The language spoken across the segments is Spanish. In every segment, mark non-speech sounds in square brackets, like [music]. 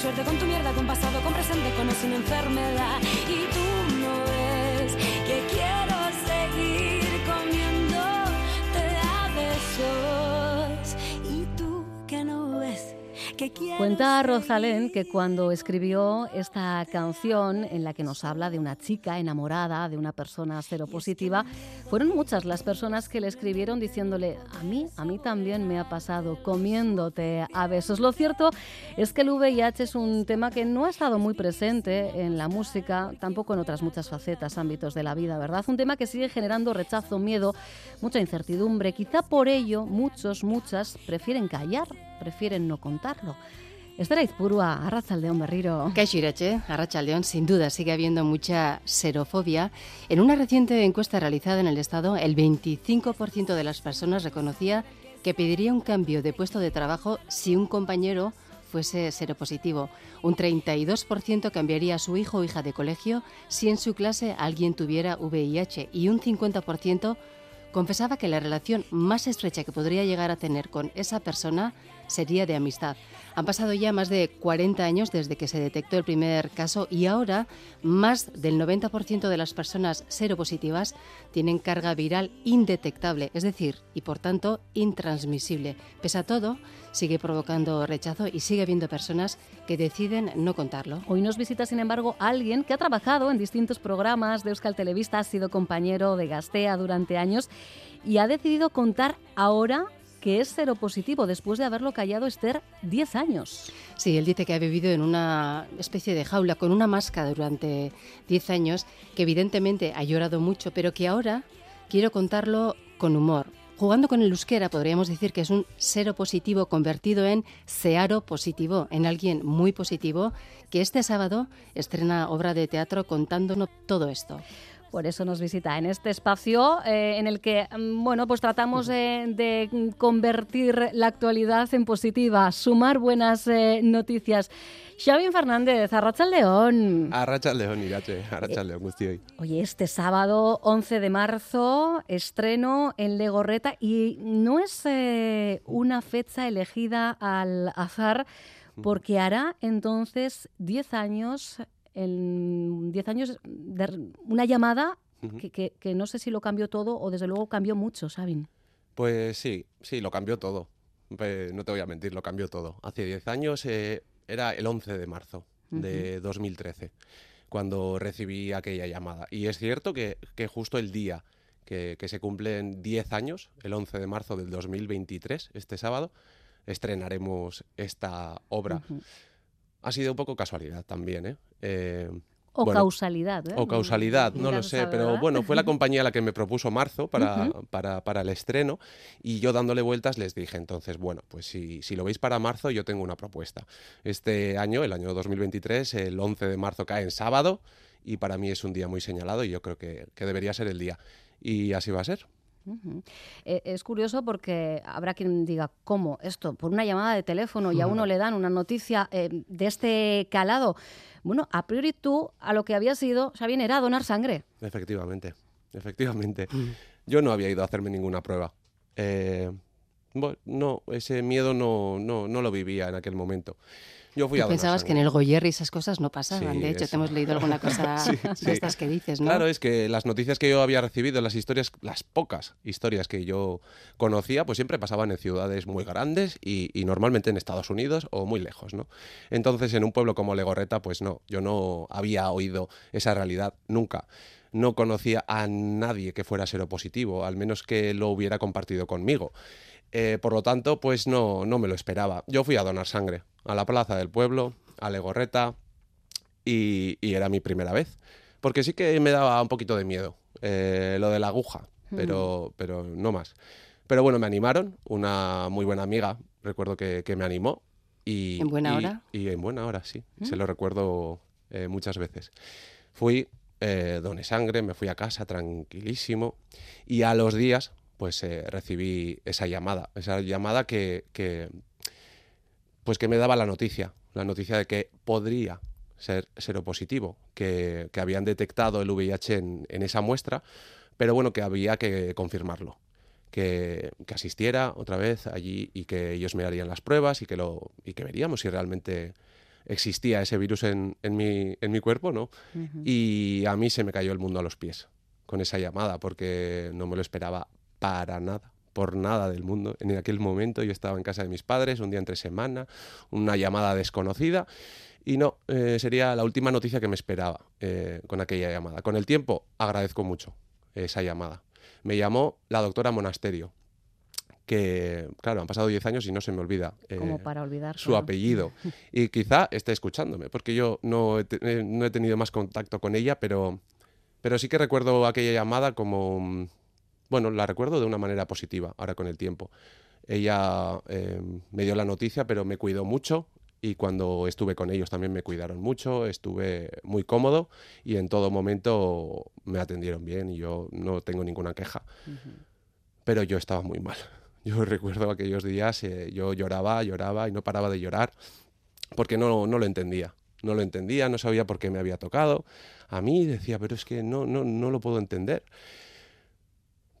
suerte, con tu mierda, con pasado, con presente, con o sin enfermedad. Y tú Cuenta Rosalén que cuando escribió esta canción en la que nos habla de una chica enamorada, de una persona seropositiva, fueron muchas las personas que le escribieron diciéndole, a mí, a mí también me ha pasado comiéndote a besos. Lo cierto es que el VIH es un tema que no ha estado muy presente en la música, tampoco en otras muchas facetas, ámbitos de la vida, ¿verdad? Un tema que sigue generando rechazo, miedo, mucha incertidumbre. Quizá por ello muchos, muchas prefieren callar, prefieren no contarlo. Esther Aizpurua, Arrachaldeón Berriro. Kaixo Irache, Arrachaldeón, sin duda sigue habiendo mucha serofobia. En una reciente encuesta realizada en el Estado, el 25% de las personas reconocía que pediría un cambio de puesto de trabajo si un compañero fuese seropositivo. Un 32% cambiaría a su hijo o hija de colegio si en su clase alguien tuviera VIH y un 50% confesaba que la relación más estrecha que podría llegar a tener con esa persona sería de amistad. Han pasado ya más de 40 años desde que se detectó el primer caso y ahora más del 90% de las personas seropositivas tienen carga viral indetectable, es decir, y por tanto intransmisible. Pese a todo, sigue provocando rechazo y sigue habiendo personas que deciden no contarlo. Hoy nos visita, sin embargo, alguien que ha trabajado en distintos programas de Euskal Televista, ha sido compañero de Gastea durante años y ha decidido contar ahora que es seropositivo después de haberlo callado Esther 10 años. Sí, él dice que ha vivido en una especie de jaula con una máscara durante 10 años, que evidentemente ha llorado mucho, pero que ahora quiero contarlo con humor. Jugando con el euskera podríamos decir que es un seropositivo convertido en searo positivo, en alguien muy positivo, que este sábado estrena obra de teatro contándonos todo esto. Por eso nos visita en este espacio eh, en el que, mm, bueno, pues tratamos eh, de convertir la actualidad en positiva, sumar buenas eh, noticias. Xavi Fernández, Arrachaldeón. Arrachaldeón, Irache, Arrachaldeón, guztioi. Oye, este sábado 11 de marzo, estreno en Legorreta y no es eh, una fecha elegida al azar porque hará entonces 10 años en 10 años de una llamada que, que- que no sé si lo cambió todo o desde luego cambió mucho, Sabin. Pues sí, sí, lo cambió todo. Pues no te voy a mentir, lo cambió todo. Hace 10 años eh, era el 11 de marzo de 2013 cuando recibí aquella llamada. Y es cierto que, que justo el día que, que se cumplen 10 años, el 11 de marzo del 2023, este sábado, estrenaremos esta obra. Ha sido un poco casualidad también, ¿eh? Eh, O bueno, causalidad. ¿eh? O causalidad, no lo sé, sabe, pero ¿verdad? bueno, fue la [laughs] compañía la que me propuso marzo para, para, para el estreno y yo dándole vueltas les dije entonces, bueno, pues si, si lo veis para marzo yo tengo una propuesta. Este año, el año 2023, el 11 de marzo cae en sábado y para mí es un día muy señalado y yo creo que, que debería ser el día. Y así va a ser. Eh, es curioso porque habrá quien diga, ¿cómo esto? Por una llamada de teléfono y a uno le dan una noticia eh, de este calado. Bueno, a priori tú a lo que habías ido, Sabine, era a donar sangre. Efectivamente, efectivamente. Yo no había ido a hacerme ninguna prueba. Eh, bueno, no, ese miedo no, no, no lo vivía en aquel momento. Yo fui a pensabas que en el Goyer esas cosas no pasaban. Sí, de hecho, te hemos leído alguna [laughs] cosa Sí, sí. de estas que dices, ¿no? Claro, es que las noticias que yo había recibido, las historias, las pocas historias que yo conocía, pues siempre pasaban en ciudades muy grandes y, y normalmente en Estados Unidos o muy lejos, ¿no? Entonces, en un pueblo como Legorreta, pues no, yo no había oído esa realidad nunca. No conocía a nadie que fuera seropositivo, al menos que lo hubiera compartido conmigo. Eh, por lo tanto, pues no, no me lo esperaba. Yo fui a donar sangre a la plaza del pueblo, a Legorreta, y, y era mi primera vez. Porque sí que me daba un poquito de miedo eh, lo de la aguja, pero, pero no más. Pero bueno, me animaron, una muy buena amiga, recuerdo que, que me animó. Y, ¿En buena y- hora? Y en buena hora, sí. Se lo recuerdo eh, muchas veces. Fui, eh, doné sangre, me fui a casa tranquilísimo y a los días pues eh, recibí esa llamada, esa llamada que, que, pues que me daba la noticia, la noticia de que podría ser seropositivo, que, que habían detectado el VIH en, en esa muestra, pero bueno, que había que confirmarlo, que, que asistiera otra vez allí y que ellos me harían las pruebas y que, lo, y que veríamos si realmente existía ese virus en, en, mi, en mi cuerpo, ¿no? Y a mí se me cayó el mundo a los pies con esa llamada, porque no me lo esperaba para nada por nada del mundo. En aquel momento yo estaba en casa de mis padres, un día entre semana, una llamada desconocida, y no, eh, sería la última noticia que me esperaba eh, con aquella llamada. Con el tiempo agradezco mucho esa llamada. Me llamó la doctora Monasterio, que, claro, han pasado 10 años y no se me olvida Como eh, para olvidar, su apellido. [laughs] Y quizá esté escuchándome, porque yo no he, no he, tenido más contacto con ella, pero, pero sí que recuerdo aquella llamada como, bueno, la recuerdo de una manera positiva, ahora con el tiempo. Ella me dio la noticia, pero me cuidó mucho, y cuando estuve con ellos también me cuidaron mucho, estuve muy cómodo y en todo momento me atendieron bien y yo no tengo ninguna queja. Pero yo estaba muy mal. [laughs] Yo recuerdo aquellos días, eh, yo lloraba, lloraba y no paraba de llorar porque no, no lo entendía. No lo entendía, no sabía por qué me había tocado. A mí decía, pero es que no, no, no lo puedo entender.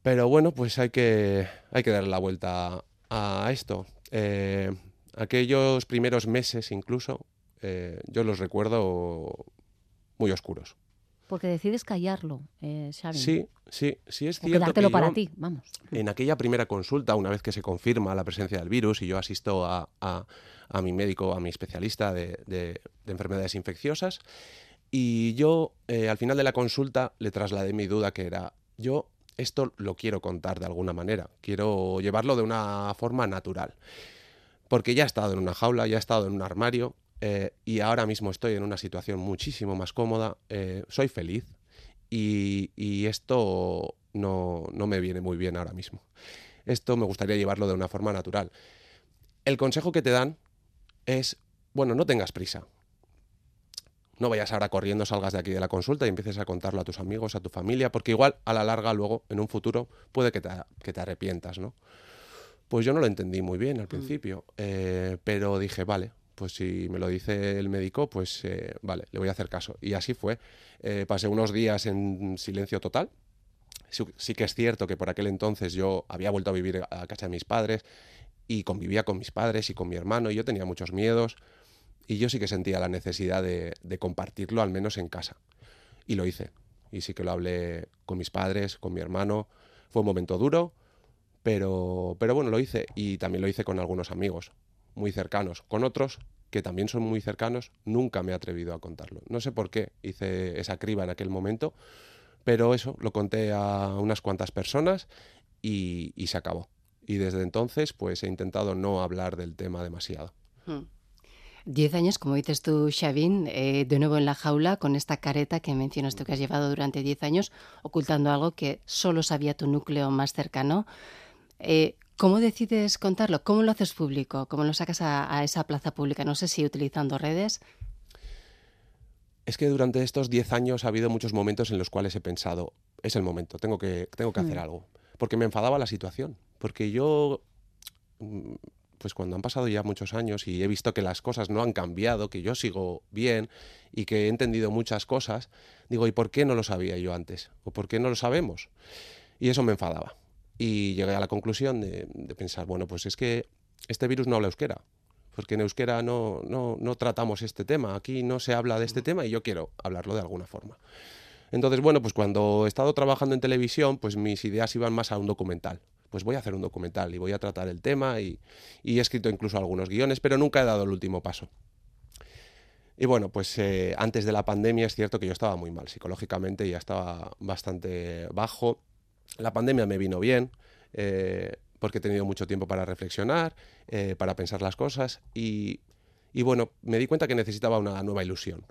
Pero bueno, pues hay que, hay que darle la vuelta a esto. Eh, aquellos primeros meses incluso, eh, yo los recuerdo muy oscuros. Porque decides callarlo, eh, Sí, sí, sí es o cierto. Quedártelo para ti, vamos. En aquella primera consulta, una vez que se confirma la presencia del virus y yo asisto a, a, mi médico, a mi especialista de, de, enfermedades infecciosas, y yo eh, al final de la consulta le trasladé mi duda que era, yo esto lo quiero contar de alguna manera, quiero llevarlo de una forma natural porque ya he estado en una jaula, ya he estado en un armario eh, y ahora mismo estoy en una situación muchísimo más cómoda, eh, soy feliz y, esto no, no, me viene muy bien ahora mismo. Esto me gustaría llevarlo de una forma natural. El consejo que te dan es, bueno, no tengas prisa. No vayas ahora corriendo, salgas de aquí de la consulta y empieces a contarlo a tus amigos, a tu familia, porque igual a la larga luego, en un futuro, puede que te, que te arrepientas, ¿no? Pues yo no lo entendí muy bien al mm. principio, eh, pero dije, vale, pues si me lo dice el médico, pues eh, vale, le voy a hacer caso. Y así fue. Eh, pasé unos días en silencio total. Sí, que es cierto que por aquel entonces yo había vuelto a vivir a casa de mis padres y convivía con mis padres y con mi hermano y yo tenía muchos miedos y yo sí que sentía la necesidad de, compartirlo al menos en casa. Y lo hice. Y sí que lo hablé con mis padres, con mi hermano. Fue un momento duro, pero, pero bueno, lo hice y también lo hice con algunos amigos muy cercanos. Con otros que también son muy cercanos, nunca me he atrevido a contarlo. No sé por qué hice esa criba en aquel momento, pero eso, lo conté a unas cuantas personas y, se acabó. Y desde entonces, pues he intentado no hablar del tema demasiado. Hmm. Diez años, como dices tú, Xavín, eh, de nuevo en la jaula con esta careta que mencionas tú que has llevado durante diez años, ocultando algo que solo sabía tu núcleo más cercano. Eh, ¿Cómo decides contarlo? ¿Cómo lo haces público? ¿Cómo lo sacas a, esa plaza pública? No sé si utilizando redes. Es que durante estos 10 años ha habido muchos momentos en los cuales he pensado, es el momento, tengo que, tengo que hacer mm. algo. Porque me enfadaba la situación. Porque yo, mm, pues cuando han pasado ya muchos años y he visto que las cosas no han cambiado, que yo sigo bien y que he entendido muchas cosas, digo, ¿y por qué no lo sabía yo antes? ¿O por qué no lo sabemos? Y eso me enfadaba. Y llegué a la conclusión de, pensar, bueno, pues es que este virus no habla euskera, porque en euskera no, no, no, tratamos este tema, aquí no se habla de este tema y yo quiero hablarlo de alguna forma. Entonces, bueno, pues cuando he estado trabajando en televisión, pues mis ideas iban más a un documental. Pues voy a hacer un documental y voy a tratar el tema y, he escrito incluso algunos guiones, pero nunca he dado el último paso. Y bueno, pues eh, antes de la pandemia es cierto que yo estaba muy mal psicológicamente, ya estaba bastante bajo la pandemia me vino bien, eh, porque he tenido mucho tiempo para reflexionar, eh, para pensar las cosas y, bueno, me di cuenta que necesitaba una nueva ilusión.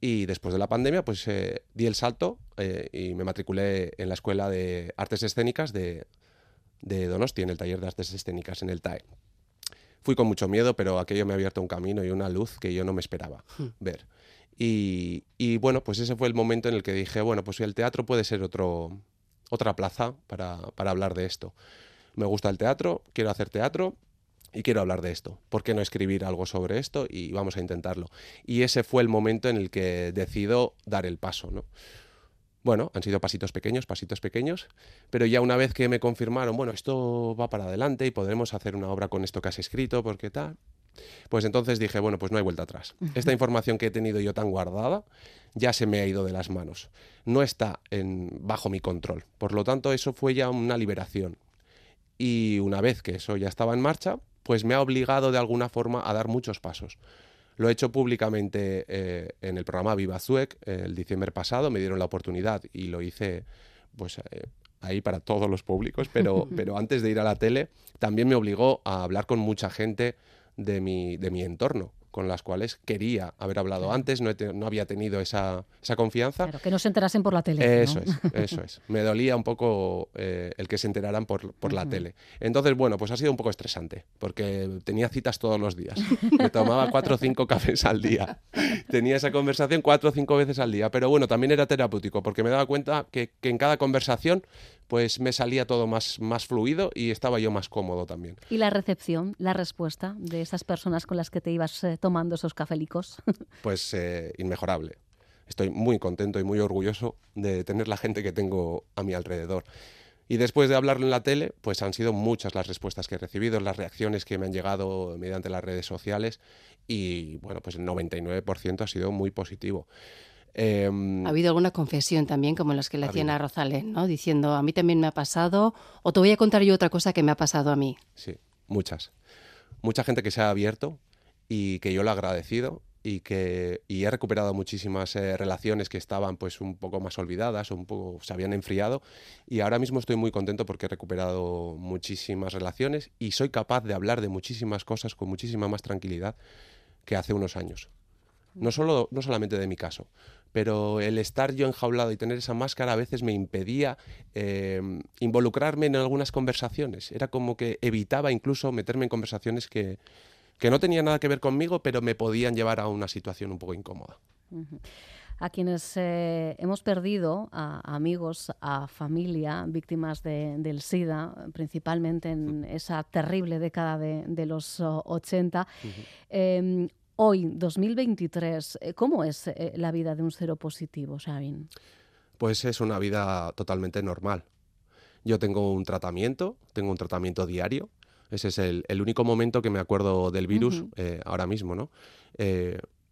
Y después de la pandemia, pues eh, di el salto y me matriculé en la Escuela de Artes Escénicas de, de Donosti, en el taller de Artes Escénicas, en el TAE. Fui con mucho miedo, pero aquello me ha abierto un camino y una luz que yo no me esperaba hmm. ver. Y, y, bueno, pues ese fue el momento en el que dije, bueno, pues el teatro puede ser otro, otra plaza para, hablar de esto. Me gusta el teatro, quiero hacer teatro y quiero hablar de esto. ¿Por qué no escribir algo sobre esto? Y vamos a intentarlo. Y ese fue el momento en el que decido dar el paso, ¿no? Bueno, han sido pasitos pequeños, pasitos pequeños, pero ya una vez que me confirmaron, bueno, esto va para adelante y podremos hacer una obra con esto que has escrito, porque tal, Pues entonces dije, bueno, pues no hay vuelta atrás. Esta información que he tenido yo tan guardada ya se me ha ido de las manos. No está en, bajo mi control. Por lo tanto, eso fue ya una liberación. Y una vez que eso ya estaba en marcha, pues me ha obligado de alguna forma a dar muchos pasos. Lo he hecho públicamente eh, en el programa Viva Zuec el diciembre pasado, me dieron la oportunidad y lo hice pues eh, ahí para todos los públicos, pero, [laughs] pero antes de ir a la tele también me obligó a hablar con mucha gente de mi, de mi entorno con las cuales quería haber hablado antes, no, no había tenido esa, esa confianza. Claro, que no se enterasen por la tele. Eso es, [laughs] eso es. Me dolía un poco eh, el que se enteraran por, por la tele. Entonces, bueno, pues ha sido un poco estresante, porque tenía citas todos los días. Me tomaba cuatro o cinco cafés al día. Tenía esa conversación cuatro o cinco veces al día. Pero bueno, también era terapéutico, porque me daba cuenta que, que en cada conversación pues me salía todo más, más fluido y estaba yo más cómodo también. ¿Y la recepción, la respuesta de esas personas con las que te ibas eh, tomando esos cafélicos? [laughs] pues eh, inmejorable. Estoy muy contento y muy orgulloso de tener la gente que tengo a mi alrededor. Y después de hablarlo en la tele, pues han sido muchas las respuestas que he recibido, las reacciones que me han llegado mediante las redes sociales y bueno, pues el 99% ha sido muy positivo. Em, ¿Ha habido alguna confesión también, como las que le hacían a Rosalén, ¿no? diciendo a mí también me ha pasado, o te voy a contar yo otra cosa que me ha pasado a mí? Sí, muchas. Mucha gente que se ha abierto y que yo lo he agradecido y que y he recuperado muchísimas eh, relaciones que estaban pues un poco más olvidadas o un poco se habían enfriado y ahora mismo estoy muy contento porque he recuperado muchísimas relaciones y soy capaz de hablar de muchísimas cosas con muchísima más tranquilidad que hace unos años. No, solo, no solamente de mi caso, pero el estar yo enjaulado y tener esa máscara a veces me impedía eh, involucrarme en algunas conversaciones. Era como que evitaba incluso meterme en conversaciones que, que no tenían nada que ver conmigo, pero me podían llevar a una situación un poco incómoda. A quienes eh, hemos perdido a amigos, a familia, víctimas del SIDA, principalmente en esa terrible década de, los 80, Hoy, 2023, eh, ¿cómo es eh, la vida de un cero positivo, Sabin? Pues es una vida totalmente normal. Yo tengo un tratamiento, tengo un tratamiento diario. Ese es el, único momento que me acuerdo del virus eh, ahora mismo, ¿no?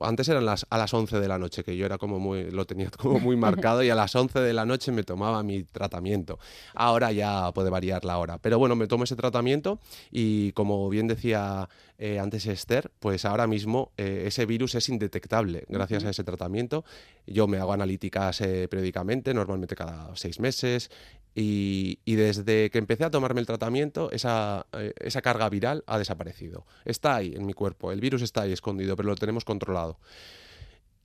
Antes eran las, a las 11 de la noche, que yo era como muy, lo tenía como muy [laughs] marcado y a las 11 de la noche me tomaba mi tratamiento. Ahora ya puede variar la hora. Pero bueno, me tomo ese tratamiento y como bien decía eh, antes Esther, pues ahora mismo eh, ese virus es indetectable gracias a ese tratamiento. Yo me hago analíticas eh, periódicamente, normalmente cada seis meses, y, desde que empecé a tomarme el tratamiento, esa, esa, carga viral ha desaparecido. Está ahí en mi cuerpo, el virus está ahí escondido, pero lo tenemos controlado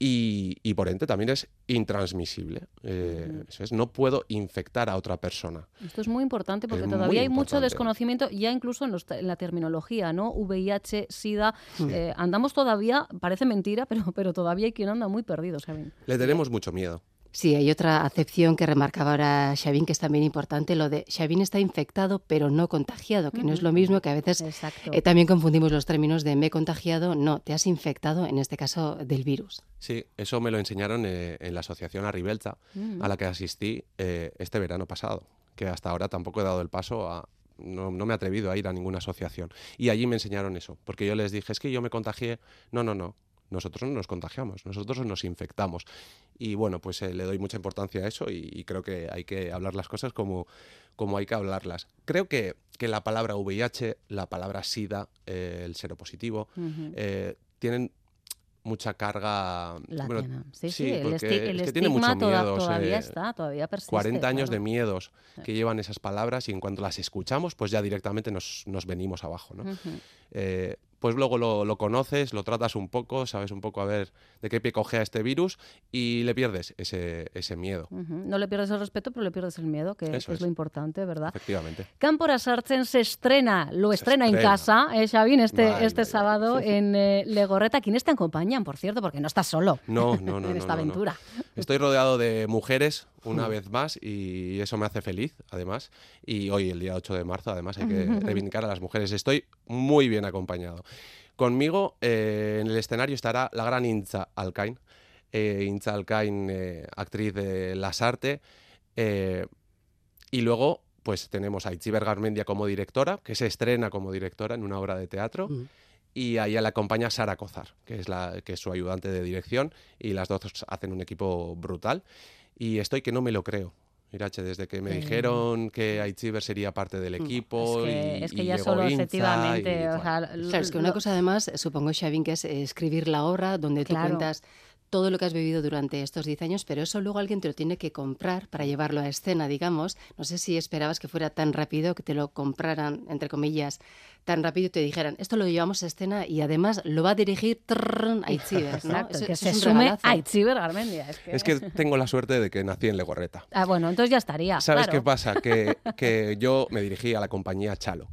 y, por ende también es intransmisible. Eh, es, no puedo infectar a otra persona. Esto es muy importante porque todavía hay mucho desconocimiento, ya incluso en, la terminología, ¿no? VIH, SIDA, eh, andamos todavía, parece mentira, [laughs] pero, pero todavía hay quien anda muy perdido, ¿saben? Le tenemos mucho miedo. Sí, hay otra acepción que remarcaba ahora Xavín, que es también importante, lo de Xavín está infectado pero no contagiado, que no es lo mismo que a veces eh, también confundimos los términos de me he contagiado, no, te has infectado, en este caso, del virus. Sí, eso me lo enseñaron eh, en la asociación Arribelta, a la que asistí eh, este verano pasado, que hasta ahora tampoco he dado el paso a, no, no, me he atrevido a ir a ninguna asociación. Y allí me enseñaron eso, porque yo les dije, es que yo me contagié. No, no, no, nosotros no nos contagiamos, nosotros nos infectamos. Y bueno, pues eh, le doy mucha importancia a eso y, creo que hay que hablar las cosas como, como hay que hablarlas. Creo que, que la palabra VIH, la palabra SIDA, eh, el seropositivo, eh, tienen mucha carga. sí, sí, el, es tiene mucho miedo, todavía está, todavía persiste. 40 años de miedos que llevan esas palabras y en cuanto las escuchamos, pues ya directamente nos, nos venimos abajo. ¿no? Pues luego lo, conoces, lo tratas un poco, sabes un poco a ver de qué pie cogea este virus y le pierdes ese, ese miedo. No le pierdes el respeto, pero le pierdes el miedo, que, es, lo importante, ¿verdad? Efectivamente. Cámpora se estrena, lo estrena, en casa, eh, Xavín, este, este sábado en eh, Legorreta. ¿Quiénes te acompañan, por cierto? Porque no estás solo no, no, [laughs] no, en esta aventura. Estoy rodeado de mujeres una vez más y eso me hace feliz, además. Y hoy, el día 8 de marzo, además, hay que [laughs] reivindicar a las mujeres. Estoy muy bien acompañado. Conmigo eh, en el escenario estará la gran Inza Alcain. Eh, Inza Alcain, eh, actriz de Las Arte. y luego, pues tenemos a Itziber Garmendia como directora, que se estrena como directora en una obra de teatro. y ahí la acompaña Sara Cozar, que es, la, que es su ayudante de dirección, y las dos hacen un equipo brutal. Y estoy que no me lo creo. Mirache, desde que me dijeron que Aichiver sería parte del Mm, equipo. Es que, y, es que y ya llegó solo Inza efectivamente. y, o sea, Claro, es que una cosa además, supongo, Xavín, que es escribir la obra donde tú Claro. cuentas todo lo que has vivido durante estos 10 años, pero eso luego alguien te lo tiene que comprar para llevarlo a escena, digamos. No sé si esperabas que fuera tan rápido, que te lo compraran, entre comillas, tan rápido y te dijeran, esto lo llevamos a escena y además lo va a dirigir trrrn, Aitziber, ¿no? Exacto, Eso- que eso se es un sume regalazo. a Itziber. Es que, Es que tengo la suerte de que nací en Legorreta. Ah, bueno, entonces ya estaría. ¿Sabes claro. qué pasa? Que, que yo me dirigí a la compañía Chalo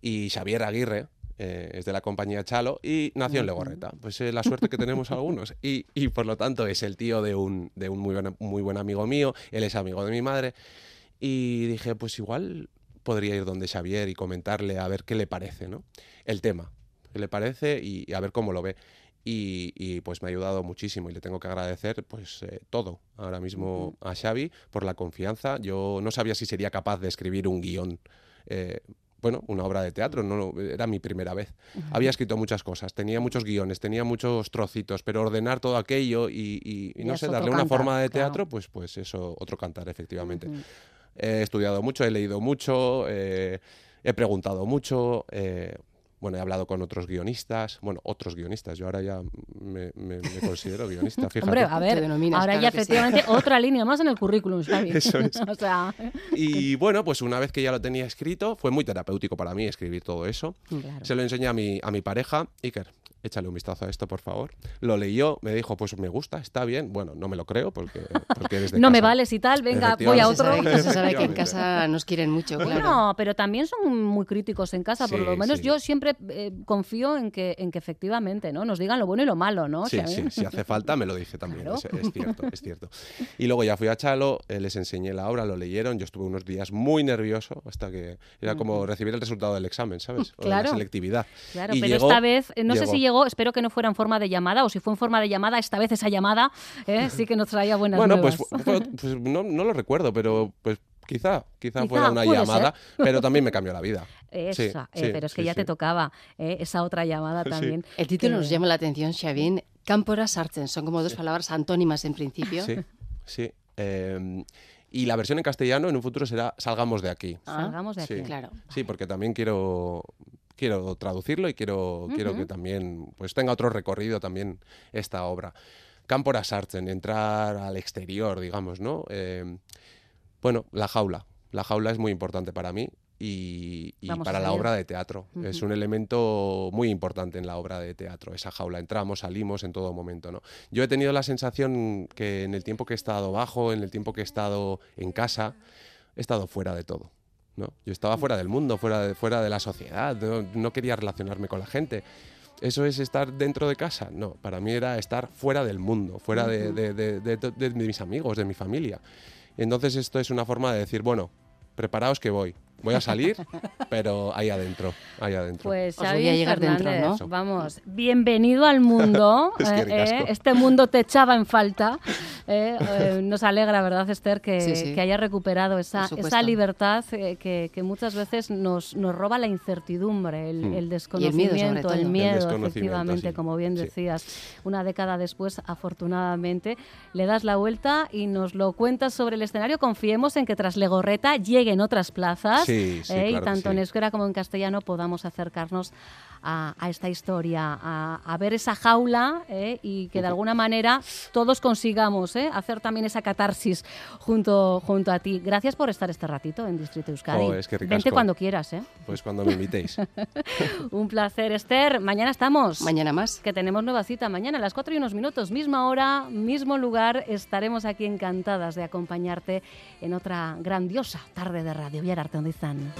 y Xavier Aguirre eh, es de la compañía Chalo y nació en Legorreta. Pues es la suerte que tenemos [laughs] algunos. Y, y por lo tanto es el tío de un, de un muy, buen, muy buen amigo mío, él es amigo de mi madre. Y dije, pues igual podría ir donde Xavier y comentarle a ver qué le parece, ¿no? El tema, qué le parece y, y a ver cómo lo ve. Y, y, pues me ha ayudado muchísimo y le tengo que agradecer pues eh, todo ahora mismo a Xavi por la confianza. Yo no sabía si sería capaz de escribir un guion, eh, bueno, una obra de teatro, no, era mi primera vez. Había escrito muchas cosas, tenía muchos guiones, tenía muchos trocitos, pero ordenar todo aquello y, y- y Ya no sé, darle una forma de claro. teatro, pues, pues eso, otro cantar, efectivamente. He estudiado mucho, he leído mucho, eh, he preguntado mucho, eh, bueno, he hablado con otros guionistas, bueno, otros guionistas, yo ahora ya me, me- me considero guionista, [laughs] fíjate. Hombre, a ver, denominas, ahora claro ya sí. efectivamente [laughs] otra línea más en el currículum, Xavi. Eso es. [laughs] o sea, Y bueno, pues una vez que ya lo tenía escrito, fue muy terapéutico para mí escribir todo eso. claro. Se lo enseñé a mi, a mi pareja, Iker, échale un vistazo a esto, por favor. Lo leyó, me dijo, pues me gusta, está bien. Bueno, no me lo creo porque, porque eres de no me vales y tal, venga, voy a Se otro. sabe, se sabe que en casa nos quieren mucho, claro. Bueno, pero también son muy críticos en casa, por lo menos sí. yo siempre eh, confío en que, en que efectivamente ¿no? nos digan lo bueno y lo malo, ¿no? Sí, sí, si hace falta me lo dice también, Claro. es, es cierto, es cierto. Y luego ya fui a Chalo, eh, les enseñé la obra, lo leyeron, yo estuve unos días muy nervioso hasta que era como recibir el resultado del examen, ¿sabes? O de Claro. la selectividad. Claro, Y pero llegó- esta vez, eh, no sé si llegó, espero que no fuera en forma de llamada, o si fue en forma de llamada, esta vez esa llamada eh, [laughs] sí que nos traía buenas Bueno, pues, nuevas. fue- fue- pues no, no lo recuerdo, pero pues quizá, quizá, Quizá, fuera una llamada, [laughs] pero también me cambió la vida. Sí, Esa, eh, sí, pero es que sí, ya te sí. tocaba eh, esa otra llamada [laughs] también. El título que- nos llama la atención, Xavín. Cámpora sartzen, son como dos palabras antónimas en principio. Sí, sí. Eh, y la versión en castellano en un futuro será Salgamos de aquí. Ah, Salgamos de aquí. sí. Claro. Sí, porque también quiero quiero traducirlo y quiero, quiero que también pues tenga otro recorrido también esta obra. Cámpora Sartzen, entrar al exterior, digamos, ¿no? Eh, bueno, la jaula. La jaula es muy importante para mí y, para la obra de teatro. Es un elemento muy importante en la obra de teatro, esa jaula. Entramos, salimos en todo momento, ¿no? Yo he tenido la sensación que en el tiempo que he estado bajo, en el tiempo que he estado en casa, he estado fuera de todo. ¿No? Yo estaba fuera del mundo, fuera de, fuera de la sociedad, no, no quería relacionarme con la gente. ¿Eso es estar dentro de casa? No, para mí era estar fuera del mundo, fuera de, de- de- de- de- de mis amigos, de mi familia. Entonces esto es una forma de decir, bueno, preparaos que voy. Voy a salir, pero ahí adentro, ahí adentro. Pues Os voy a llegar dentro, ¿no? vamos, bienvenido al mundo. [laughs] Es que eh, eh, este mundo te echaba en falta. eh, eh, nos alegra, ¿verdad, Esther, que, Sí, sí. que haya recuperado esa, libertad eh, que, que muchas veces nos, nos roba la incertidumbre, el, Mm. el desconocimiento, el El miedo, efectivamente, sí. como bien Sí. decías. Una década después, afortunadamente, le das la vuelta y nos lo cuentas sobre el escenario. Confiemos en que tras Legorreta lleguen otras plazas Sí, sí, eh, y claro tanto en euskera como en castellano podamos acercarnos a, a esta historia, a, a ver esa jaula eh, y que de alguna manera todos consigamos eh, hacer también esa catarsis junto, junto a ti. Gracias por estar este ratito en Distrito Euskadi. Es que Vente cuando quieras. ¿eh? Pues cuando me invitéis. [laughs] Un placer, Esther. Mañana estamos. Mañana más. Que tenemos nueva cita mañana a las 4 y unos minutos, misma hora, mismo lugar. Estaremos aquí encantadas de acompañarte en otra grandiosa tarde de radio. Biararte, ¿dónde están?